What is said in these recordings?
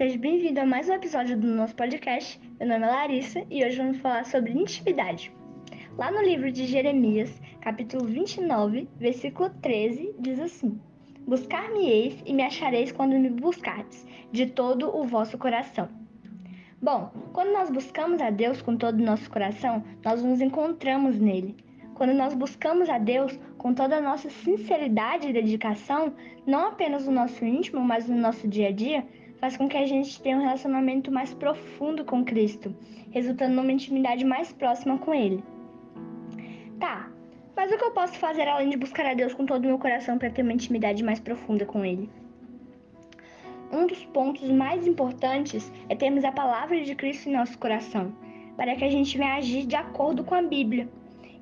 seja bem-vindo a mais um episódio do nosso podcast. Meu nome é Larissa e hoje vamos falar sobre intimidade. Lá no livro de Jeremias, capítulo 29, versículo 13, diz assim: Buscar-me-eis e me achareis quando me buscardes, de todo o vosso coração. Bom, quando nós buscamos a Deus com todo o nosso coração, nós nos encontramos nele. Quando nós buscamos a Deus com toda a nossa sinceridade e dedicação, não apenas no nosso íntimo, mas no nosso dia a dia, faz com que a gente tenha um relacionamento mais profundo com Cristo, resultando numa intimidade mais próxima com Ele. Tá, mas o que eu posso fazer além de buscar a Deus com todo o meu coração para ter uma intimidade mais profunda com Ele? Um dos pontos mais importantes é termos a palavra de Cristo em nosso coração, para que a gente venha agir de acordo com a Bíblia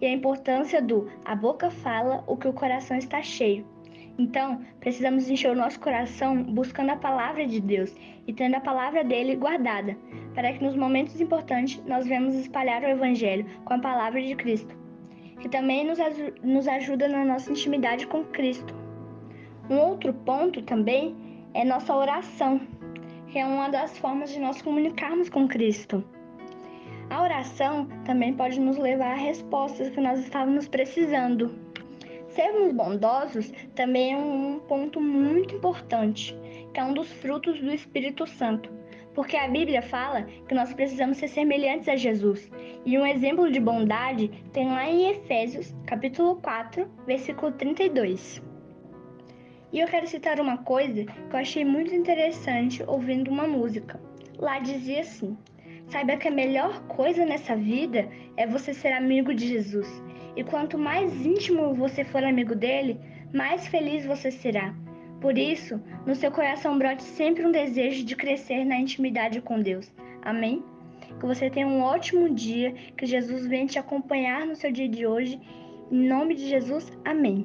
e a importância do a boca fala o que o coração está cheio. Então, precisamos encher o nosso coração buscando a palavra de Deus e tendo a palavra dele guardada, para que nos momentos importantes nós venhamos espalhar o Evangelho com a palavra de Cristo, que também nos, nos ajuda na nossa intimidade com Cristo. Um outro ponto também é nossa oração, que é uma das formas de nós comunicarmos com Cristo. A oração também pode nos levar a respostas que nós estávamos precisando. Sermos bondosos também é um ponto muito importante, que é um dos frutos do Espírito Santo. Porque a Bíblia fala que nós precisamos ser semelhantes a Jesus. E um exemplo de bondade tem lá em Efésios, capítulo 4, versículo 32. E eu quero citar uma coisa que eu achei muito interessante ouvindo uma música. Lá dizia assim: Saiba que a melhor coisa nessa vida é você ser amigo de Jesus. E quanto mais íntimo você for amigo dele, mais feliz você será. Por isso, no seu coração brote sempre um desejo de crescer na intimidade com Deus. Amém? Que você tenha um ótimo dia, que Jesus venha te acompanhar no seu dia de hoje. Em nome de Jesus, amém.